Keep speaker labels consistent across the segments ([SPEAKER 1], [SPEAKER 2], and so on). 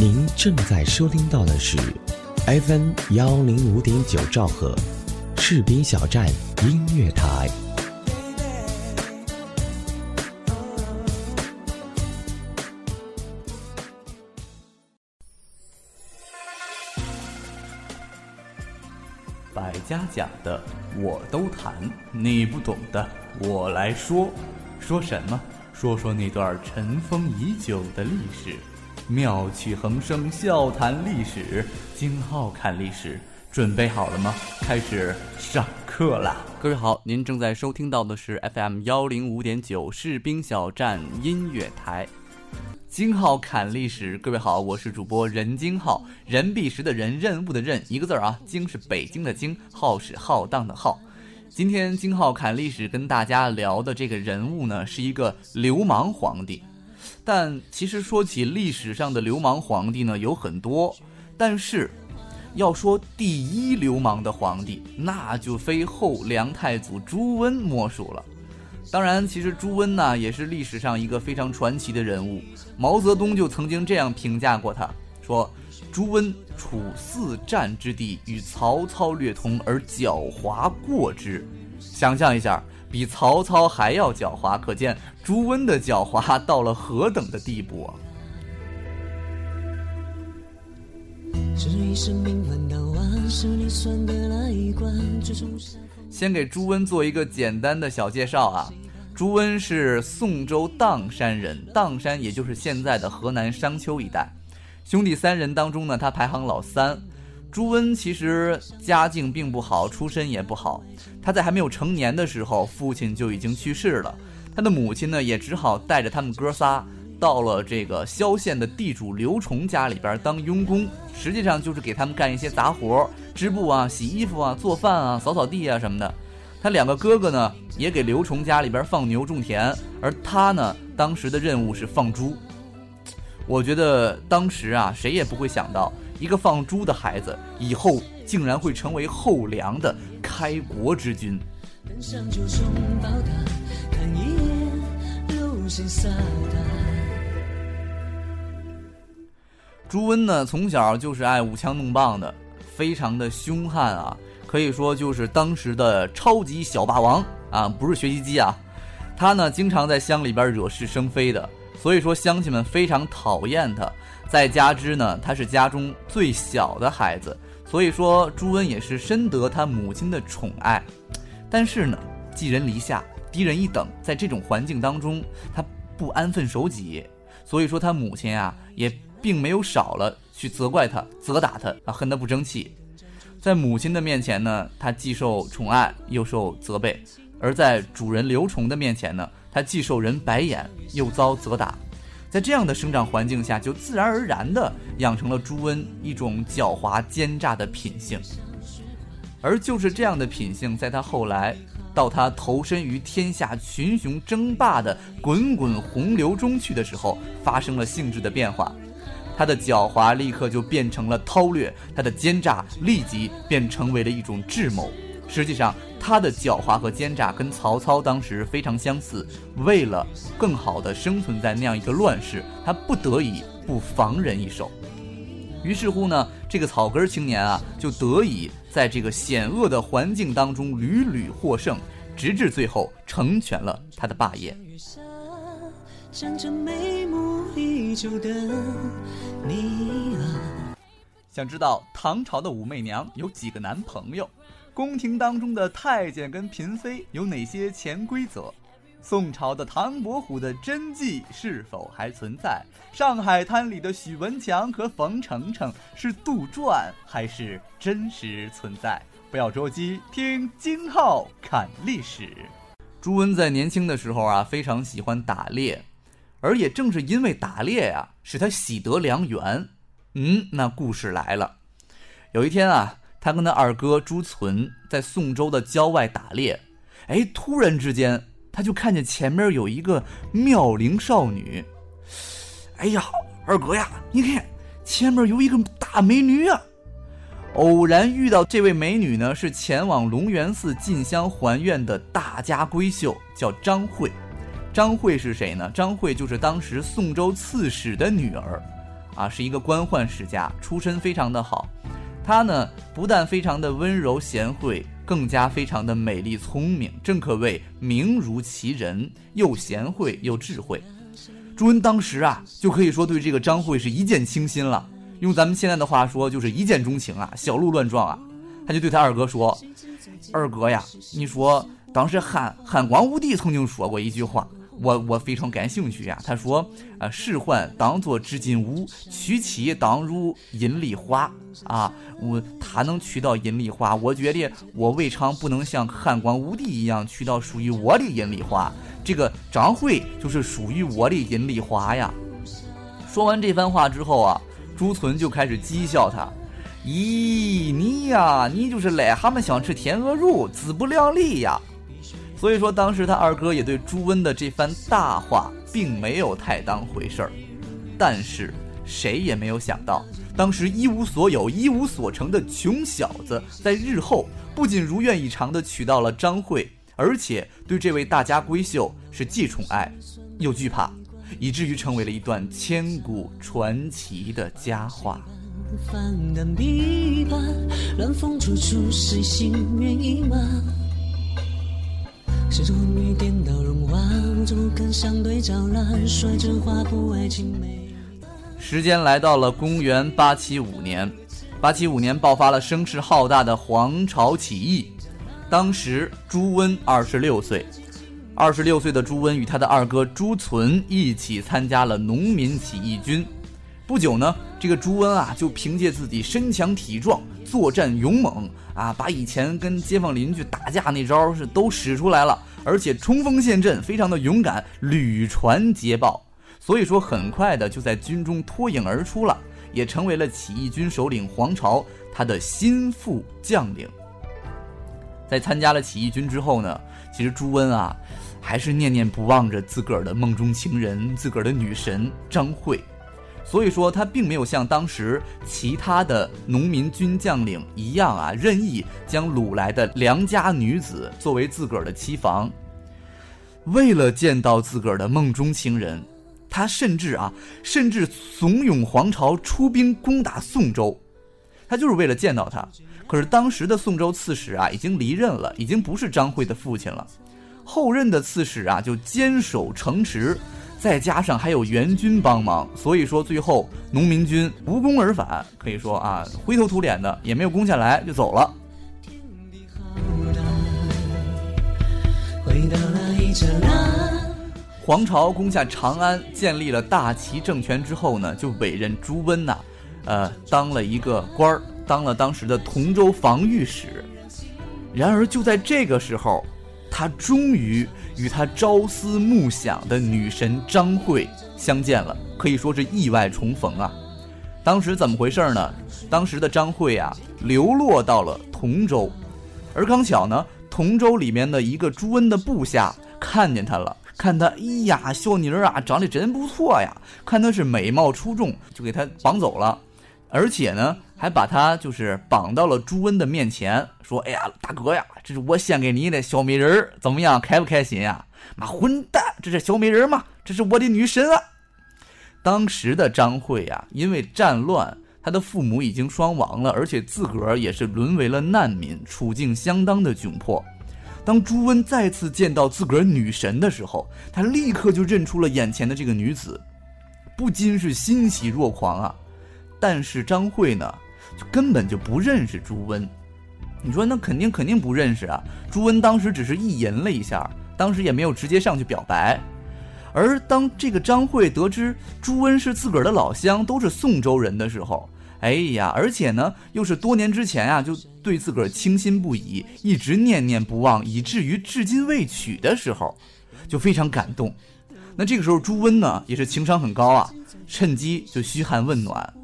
[SPEAKER 1] 您正在收听到的是 FM 幺零五点九兆赫，士兵小站音乐台。
[SPEAKER 2] 百家讲的我都谈，你不懂的我来说。说什么？说说那段尘封已久的历史。妙趣横生，笑谈历史。金浩看历史，准备好了吗？开始上课啦！各位好，您正在收听到的是 FM 幺零五点九士兵小站音乐台。金浩侃历史，各位好，我是主播任金浩，任弼时的任，任务的任，一个字儿啊，京是北京的京，浩是浩荡的浩。今天金浩侃历史跟大家聊的这个人物呢，是一个流氓皇帝。但其实说起历史上的流氓皇帝呢，有很多，但是要说第一流氓的皇帝，那就非后梁太祖朱温莫属了。当然，其实朱温呢，也是历史上一个非常传奇的人物。毛泽东就曾经这样评价过他，说：“朱温处四战之地，与曹操略同，而狡猾过之。”想象一下。比曹操还要狡猾，可见朱温的狡猾 到了何等的地步啊！先给朱温做一个简单的小介绍啊，朱温是宋州砀山人，砀山也就是现在的河南商丘一带，兄弟三人当中呢，他排行老三。朱温其实家境并不好，出身也不好。他在还没有成年的时候，父亲就已经去世了。他的母亲呢，也只好带着他们哥仨到了这个萧县的地主刘崇家里边当佣工，实际上就是给他们干一些杂活，织布啊、洗衣服啊、做饭啊、扫扫地啊什么的。他两个哥哥呢，也给刘崇家里边放牛种田，而他呢，当时的任务是放猪。我觉得当时啊，谁也不会想到。一个放猪的孩子，以后竟然会成为后梁的开国之君。朱温呢，从小就是爱舞枪弄棒的，非常的凶悍啊，可以说就是当时的超级小霸王啊，不是学习机啊。他呢，经常在乡里边惹是生非的，所以说乡亲们非常讨厌他。再加之呢，他是家中最小的孩子，所以说朱温也是深得他母亲的宠爱。但是呢，寄人篱下，低人一等，在这种环境当中，他不安分守己，所以说他母亲啊，也并没有少了去责怪他、责打他啊，恨他不争气。在母亲的面前呢，他既受宠爱又受责备；而在主人刘崇的面前呢，他既受人白眼又遭责打。在这样的生长环境下，就自然而然地养成了朱温一种狡猾奸诈的品性。而就是这样的品性，在他后来到他投身于天下群雄争霸的滚滚洪流中去的时候，发生了性质的变化。他的狡猾立刻就变成了韬略，他的奸诈立即便成为了一种智谋。实际上，他的狡猾和奸诈跟曹操当时非常相似。为了更好的生存在那样一个乱世，他不得已不防人一手。于是乎呢，这个草根青年啊，就得以在这个险恶的环境当中屡屡获胜，直至最后成全了他的霸业。想知道唐朝的武媚娘有几个男朋友？宫廷当中的太监跟嫔妃有哪些潜规则？宋朝的唐伯虎的真迹是否还存在？上海滩里的许文强和冯程程是杜撰还是真实存在？不要着急，听金浩看历史。朱温在年轻的时候啊，非常喜欢打猎，而也正是因为打猎呀，使他喜得良缘。嗯，那故事来了，有一天啊。他跟他二哥朱存在宋州的郊外打猎，哎，突然之间他就看见前面有一个妙龄少女。哎呀，二哥呀，你看前面有一个大美女啊！偶然遇到这位美女呢，是前往龙源寺进香还愿的大家闺秀，叫张慧。张慧是谁呢？张慧就是当时宋州刺史的女儿。啊，是一个官宦世家，出身非常的好。她呢，不但非常的温柔贤惠，更加非常的美丽聪明，正可谓名如其人，又贤惠又智慧。朱温当时啊，就可以说对这个张慧是一见倾心了。用咱们现在的话说，就是一见钟情啊，小鹿乱撞啊。他就对他二哥说：“二哥呀，你说当时汉汉光武帝曾经说过一句话。”我我非常感兴趣呀。他说：“啊，仕宦当作织金屋，娶妻当如阴丽花。”啊，我他能娶到阴丽花，我觉得我未尝不能像汉光武帝一样娶到属于我的阴丽花。这个张惠就是属于我的阴丽花呀。说完这番话之后啊，朱存就开始讥笑他：“咦，你呀，你就是癞蛤蟆想吃天鹅肉，自不量力呀。”所以说，当时他二哥也对朱温的这番大话并没有太当回事儿，但是谁也没有想到，当时一无所有、一无所成的穷小子，在日后不仅如愿以偿地娶到了张慧，而且对这位大家闺秀是既宠爱又惧怕，以至于成为了一段千古传奇的佳话。时间来到了公元八七五年，八七五年爆发了声势浩大的黄巢起义。当时朱温二十六岁，二十六岁的朱温与他的二哥朱存一起参加了农民起义军。不久呢，这个朱温啊，就凭借自己身强体壮、作战勇猛。啊，把以前跟街坊邻居打架那招是都使出来了，而且冲锋陷阵，非常的勇敢，屡传捷报。所以说，很快的就在军中脱颖而出了，也成为了起义军首领黄巢他的心腹将领。在参加了起义军之后呢，其实朱温啊，还是念念不忘着自个儿的梦中情人，自个儿的女神张慧。所以说，他并没有像当时其他的农民军将领一样啊，任意将掳来的良家女子作为自个儿的妻房。为了见到自个儿的梦中情人，他甚至啊，甚至怂恿皇朝出兵攻打宋州，他就是为了见到他。可是当时的宋州刺史啊，已经离任了，已经不是张惠的父亲了，后任的刺史啊，就坚守城池。再加上还有援军帮忙，所以说最后农民军无功而返，可以说啊灰头土脸的，也没有攻下来就走了。黄巢攻下长安，建立了大齐政权之后呢，就委任朱温呐，呃，当了一个官儿，当了当时的同州防御使。然而就在这个时候。他终于与他朝思暮想的女神张慧相见了，可以说是意外重逢啊！当时怎么回事呢？当时的张慧啊，流落到了同州，而刚巧呢，同州里面的一个朱温的部下看见他了，看他，哎呀，小妮儿啊，长得真不错呀，看他是美貌出众，就给他绑走了。而且呢，还把他就是绑到了朱温的面前，说：“哎呀，大哥呀，这是我献给你的小美人儿，怎么样，开不开心呀？”妈混蛋，这是小美人吗？这是我的女神啊！当时的张慧呀，因为战乱，她的父母已经双亡了，而且自个儿也是沦为了难民，处境相当的窘迫。当朱温再次见到自个儿女神的时候，他立刻就认出了眼前的这个女子，不禁是欣喜若狂啊！但是张慧呢，根本就不认识朱温。你说那肯定肯定不认识啊！朱温当时只是意淫了一下，当时也没有直接上去表白。而当这个张慧得知朱温是自个儿的老乡，都是宋州人的时候，哎呀，而且呢又是多年之前啊，就对自个儿倾心不已，一直念念不忘，以至于至今未娶的时候，就非常感动。那这个时候朱温呢也是情商很高啊，趁机就嘘寒问暖。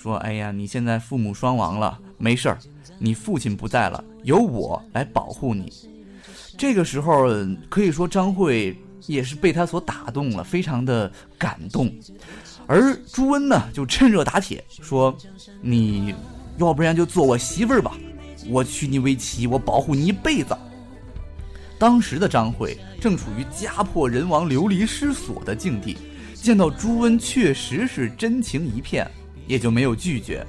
[SPEAKER 2] 说：“哎呀，你现在父母双亡了，没事儿，你父亲不在了，由我来保护你。”这个时候可以说张慧也是被他所打动了，非常的感动。而朱温呢，就趁热打铁说：“你要不然就做我媳妇儿吧，我娶你为妻，我保护你一辈子。”当时的张慧正处于家破人亡、流离失所的境地。见到朱温确实是真情一片，也就没有拒绝。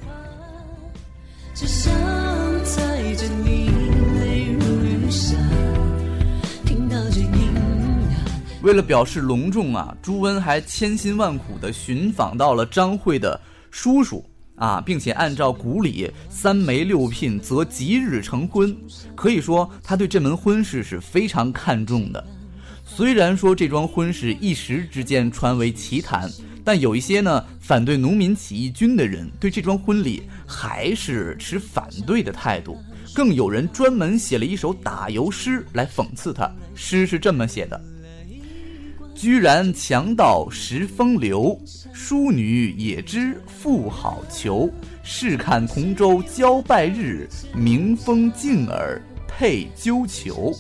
[SPEAKER 2] 为了表示隆重啊，朱温还千辛万苦的寻访到了张惠的叔叔啊，并且按照古礼三媒六聘则吉日成婚。可以说，他对这门婚事是非常看重的。虽然说这桩婚事一时之间传为奇谈，但有一些呢反对农民起义军的人对这桩婚礼还是持反对的态度。更有人专门写了一首打油诗来讽刺他，诗是这么写的。居然强盗识风流，淑女也知妇好逑。试看同州交拜日，明风静耳配鸠裘。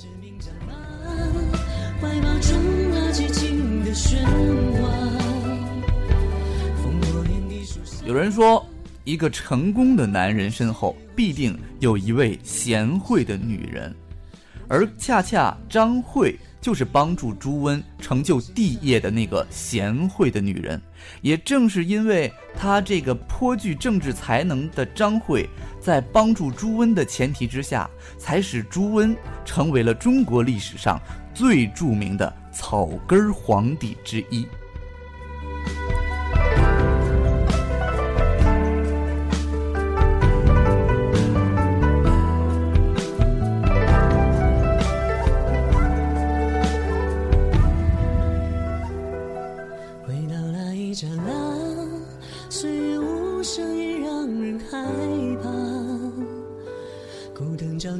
[SPEAKER 2] 有人说，一个成功的男人身后必定有一位贤惠的女人，而恰恰张慧。就是帮助朱温成就帝业的那个贤惠的女人，也正是因为她这个颇具政治才能的张惠，在帮助朱温的前提之下，才使朱温成为了中国历史上最著名的草根皇帝之一。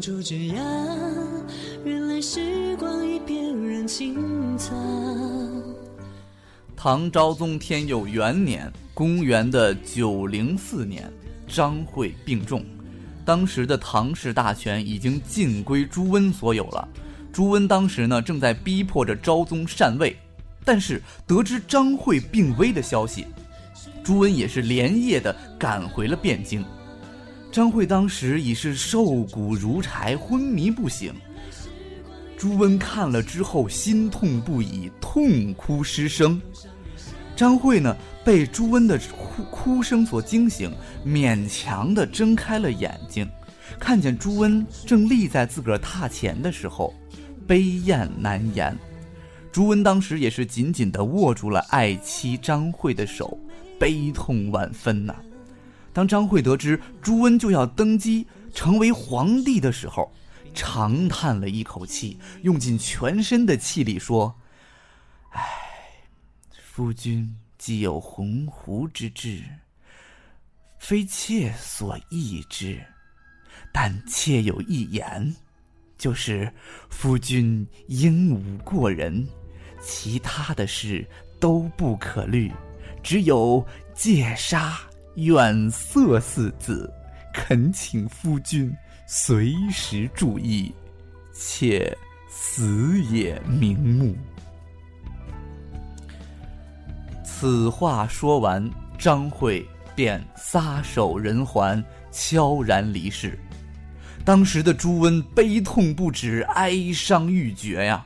[SPEAKER 3] 就这样，原来时光已变染青苍
[SPEAKER 2] 唐昭宗天佑元年，公元的九零四年，张惠病重，当时的唐氏大权已经尽归朱温所有了。朱温当时呢，正在逼迫着昭宗禅位，但是得知张惠病危的消息，朱温也是连夜的赶回了汴京。张惠当时已是瘦骨如柴，昏迷不醒。朱温看了之后，心痛不已，痛哭失声。张惠呢，被朱温的哭哭声所惊醒，勉强的睁开了眼睛，看见朱温正立在自个儿榻前的时候，悲咽难言。朱温当时也是紧紧的握住了爱妻张惠的手，悲痛万分呐。当张惠得知朱温就要登基成为皇帝的时候，长叹了一口气，用尽全身的气力说：“唉，夫君既有鸿鹄之志，非妾所易之。但妾有一言，就是夫君英武过人，其他的事都不可虑，只有戒杀。”远色四字，恳请夫君随时注意，且死也瞑目。此话说完，张惠便撒手人寰，悄然离世。当时的朱温悲痛不止，哀伤欲绝呀。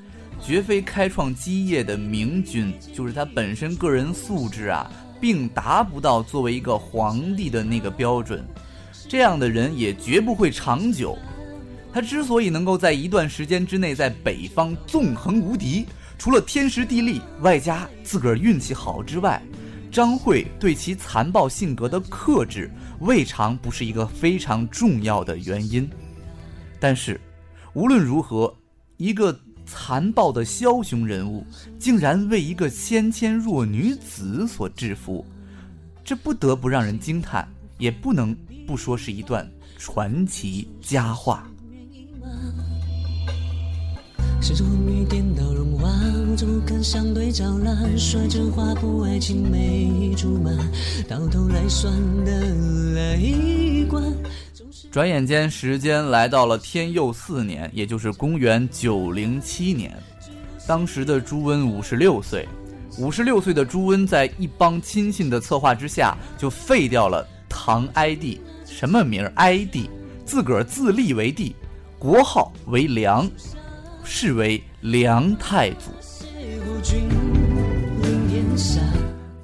[SPEAKER 2] 绝非开创基业的明君，就是他本身个人素质啊，并达不到作为一个皇帝的那个标准。这样的人也绝不会长久。他之所以能够在一段时间之内在北方纵横无敌，除了天时地利，外加自个儿运气好之外，张惠对其残暴性格的克制，未尝不是一个非常重要的原因。但是，无论如何，一个。残暴的枭雄人物，竟然为一个纤纤弱女子所制服，这不得不让人惊叹，也不能不说是一段传奇佳话。
[SPEAKER 3] 始终昏迷颠倒融化，我怎么肯相对照烂？率真画布爱情没注满，到头来算得了一关。
[SPEAKER 2] 转眼间，时间来到了天佑四年，也就是公元九零七年。当时的朱温五十六岁，五十六岁的朱温在一帮亲信的策划之下，就废掉了唐哀帝。什么名儿？哀帝，自个儿自立为帝，国号为梁，是为梁太祖。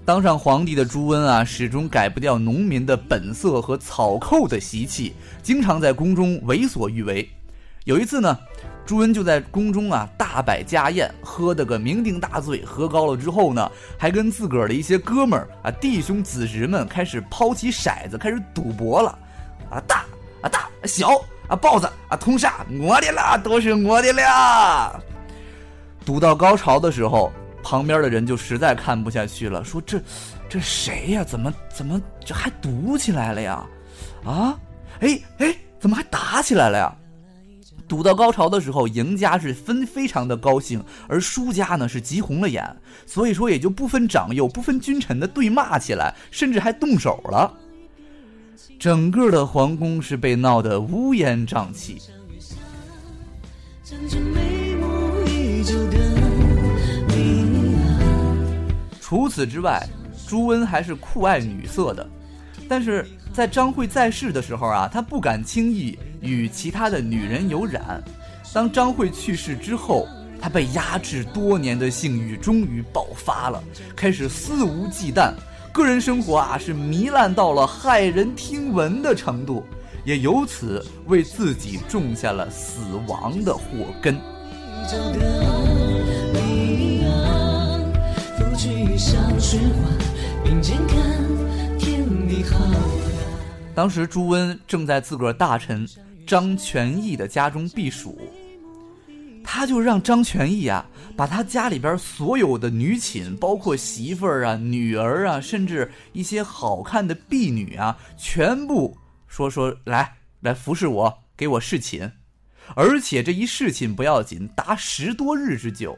[SPEAKER 2] 当上皇帝的朱温啊，始终改不掉农民的本色和草寇的习气，经常在宫中为所欲为。有一次呢，朱温就在宫中啊大摆家宴，喝得个酩酊大醉。喝高了之后呢，还跟自个儿的一些哥们儿啊弟兄子侄们开始抛起骰子，开始赌博了。啊大啊大小啊豹子啊通杀，我的啦，都是我的啦。赌到高潮的时候。旁边的人就实在看不下去了，说：“这，这谁呀？怎么怎么这还赌起来了呀？啊，哎哎，怎么还打起来了呀？赌到高潮的时候，赢家是分非常的高兴，而输家呢是急红了眼，所以说也就不分长幼、不分君臣的对骂起来，甚至还动手了。整个的皇宫是被闹得乌烟瘴气。”除此之外，朱温还是酷爱女色的，但是在张惠在世的时候啊，他不敢轻易与其他的女人有染。当张惠去世之后，他被压制多年的性欲终于爆发了，开始肆无忌惮，个人生活啊是糜烂到了骇人听闻的程度，也由此为自己种下了死亡的祸根。时光，并肩看天地浩当时朱温正在自个儿大臣张全义的家中避暑，他就让张全义啊，把他家里边所有的女寝，包括媳妇儿啊、女儿啊，甚至一些好看的婢女啊，全部说说来来服侍我，给我侍寝，而且这一侍寝不要紧，达十多日之久。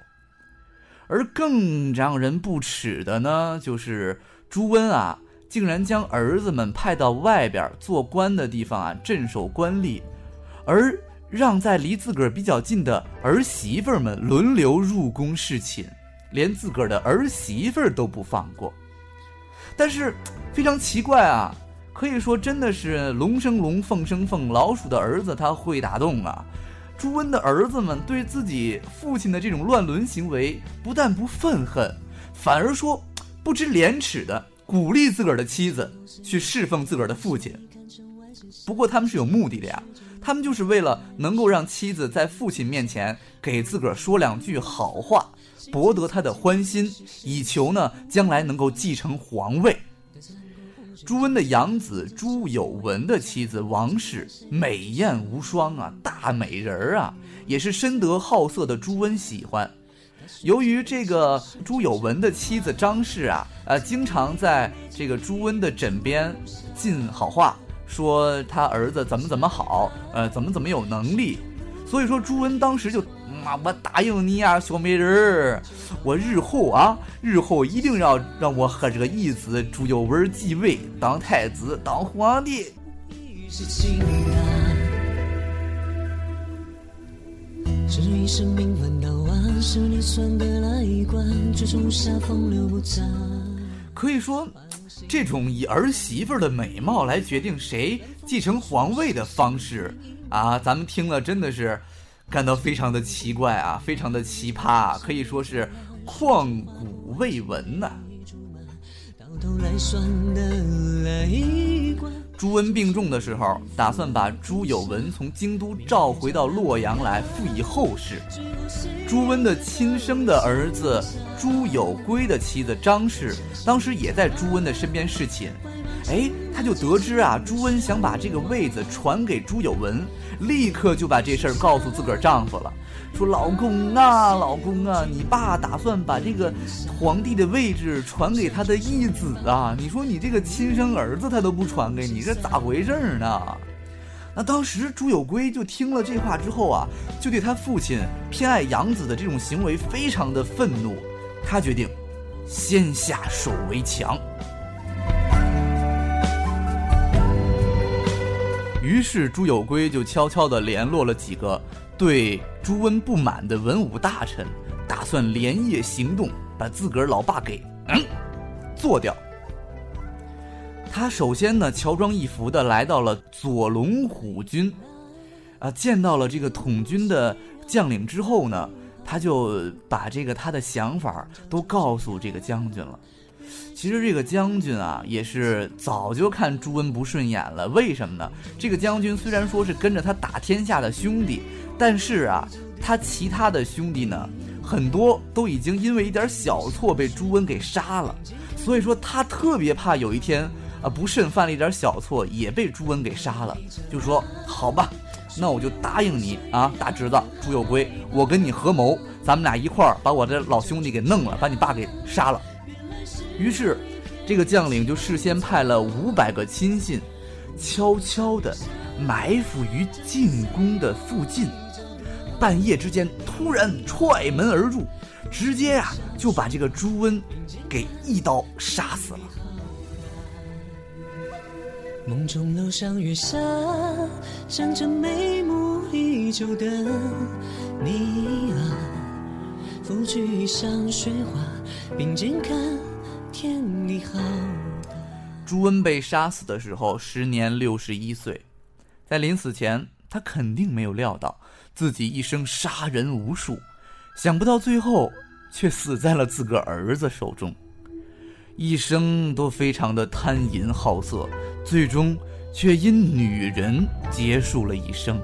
[SPEAKER 2] 而更让人不齿的呢，就是朱温啊，竟然将儿子们派到外边做官的地方啊镇守官吏，而让在离自个儿比较近的儿媳妇们轮流入宫侍寝，连自个儿的儿媳妇都不放过。但是非常奇怪啊，可以说真的是龙生龙，凤生凤，老鼠的儿子他会打洞啊。朱温的儿子们对自己父亲的这种乱伦行为，不但不愤恨，反而说不知廉耻的鼓励自个儿的妻子去侍奉自个儿的父亲。不过他们是有目的的呀，他们就是为了能够让妻子在父亲面前给自个儿说两句好话，博得他的欢心，以求呢将来能够继承皇位。朱温的养子朱有文的妻子王氏美艳无双啊，大美人儿啊，也是深得好色的朱温喜欢。由于这个朱有文的妻子张氏啊，呃，经常在这个朱温的枕边进好话，说他儿子怎么怎么好，呃，怎么怎么有能力，所以说朱温当时就。妈，我答应你啊，小美人儿，我日后啊，日后一定要让我和这个义子朱有文继位，当太子，当皇帝。可以说，这种以儿媳妇的美貌来决定谁继承皇位的方式啊，咱们听了真的是。感到非常的奇怪啊，非常的奇葩，可以说是旷古未闻呐。朱温病重的时候，打算把朱有文从京都召回到洛阳来，辅以后事。朱温的亲生的儿子朱有圭的妻子张氏，当时也在朱温的身边侍寝。哎，他就得知啊，朱温想把这个位子传给朱有文。立刻就把这事儿告诉自个儿丈夫了，说：“老公啊，老公啊，你爸打算把这个皇帝的位置传给他的义子啊！你说你这个亲生儿子他都不传给你，这咋回事儿呢？”那当时朱有圭就听了这话之后啊，就对他父亲偏爱养子的这种行为非常的愤怒，他决定先下手为强。于是朱有圭就悄悄地联络了几个对朱温不满的文武大臣，打算连夜行动，把自个儿老爸给嗯做掉。他首先呢，乔装一服的来到了左龙虎军，啊，见到了这个统军的将领之后呢，他就把这个他的想法都告诉这个将军了。其实这个将军啊，也是早就看朱温不顺眼了。为什么呢？这个将军虽然说是跟着他打天下的兄弟，但是啊，他其他的兄弟呢，很多都已经因为一点小错被朱温给杀了。所以说他特别怕有一天啊，不慎犯了一点小错，也被朱温给杀了。就说好吧，那我就答应你啊，大侄子朱有圭，我跟你合谋，咱们俩一块儿把我的老兄弟给弄了，把你爸给杀了。于是，这个将领就事先派了五百个亲信，悄悄地埋伏于进宫的附近。半夜之间，突然踹门而入，直接呀就把这个朱温给一刀杀死了。
[SPEAKER 3] 梦中楼上月下，想着眉目依旧的你啊，拂去衣上雪花，并肩看。天你好。
[SPEAKER 2] 朱温被杀死的时候，时年六十一岁，在临死前，他肯定没有料到自己一生杀人无数，想不到最后却死在了自个儿子手中，一生都非常的贪淫好色，最终却因女人结束了一生。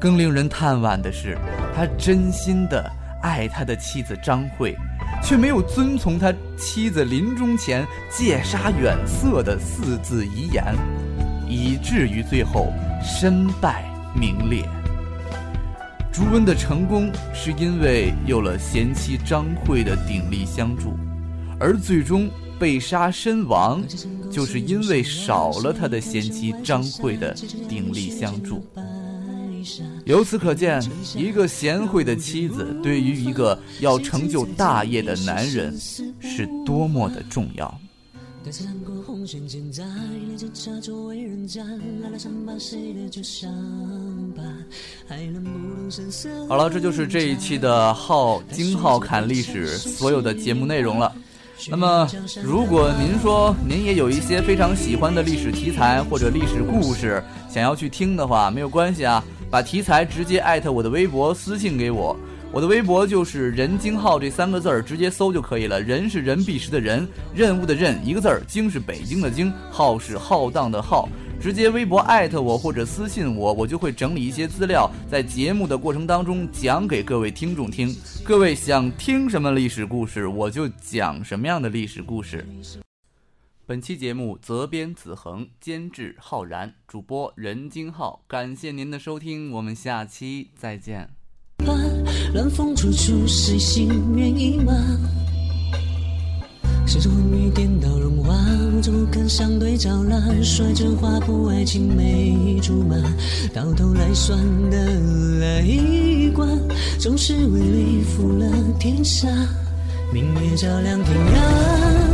[SPEAKER 2] 更令人叹惋的是，他真心的爱他的妻子张慧。却没有遵从他妻子临终前戒杀远色的四字遗言，以至于最后身败名裂。朱温的成功是因为有了贤妻张慧的鼎力相助，而最终被杀身亡，就是因为少了他的贤妻张慧的鼎力相助。由此可见，一个贤惠的妻子对于一个要成就大业的男人是多么的重要。好了，这就是这一期的浩金浩侃历史所有的节目内容了。那么，如果您说您也有一些非常喜欢的历史题材或者历史故事想要去听的话，没有关系啊。把题材直接艾特我的微博私信给我，我的微博就是“人精浩”这三个字儿，直接搜就可以了。人是人必识的人，任务的任一个字儿，京是北京的京，浩是浩荡的浩。直接微博艾特我或者私信我，我就会整理一些资料，在节目的过程当中讲给各位听众听。各位想听什么历史故事，我就讲什么样的历史故事。本期节目责编子恒，监制浩然，主播任金浩。感谢您的收听，我们下期再见。
[SPEAKER 3] 乱风处处，谁心愿意吗？谁着昏迷颠倒荣华，怎么肯相对照烂？率真画布，爱情没竹马，到头来算得来一关，总是为利负了天下。明月照亮天涯，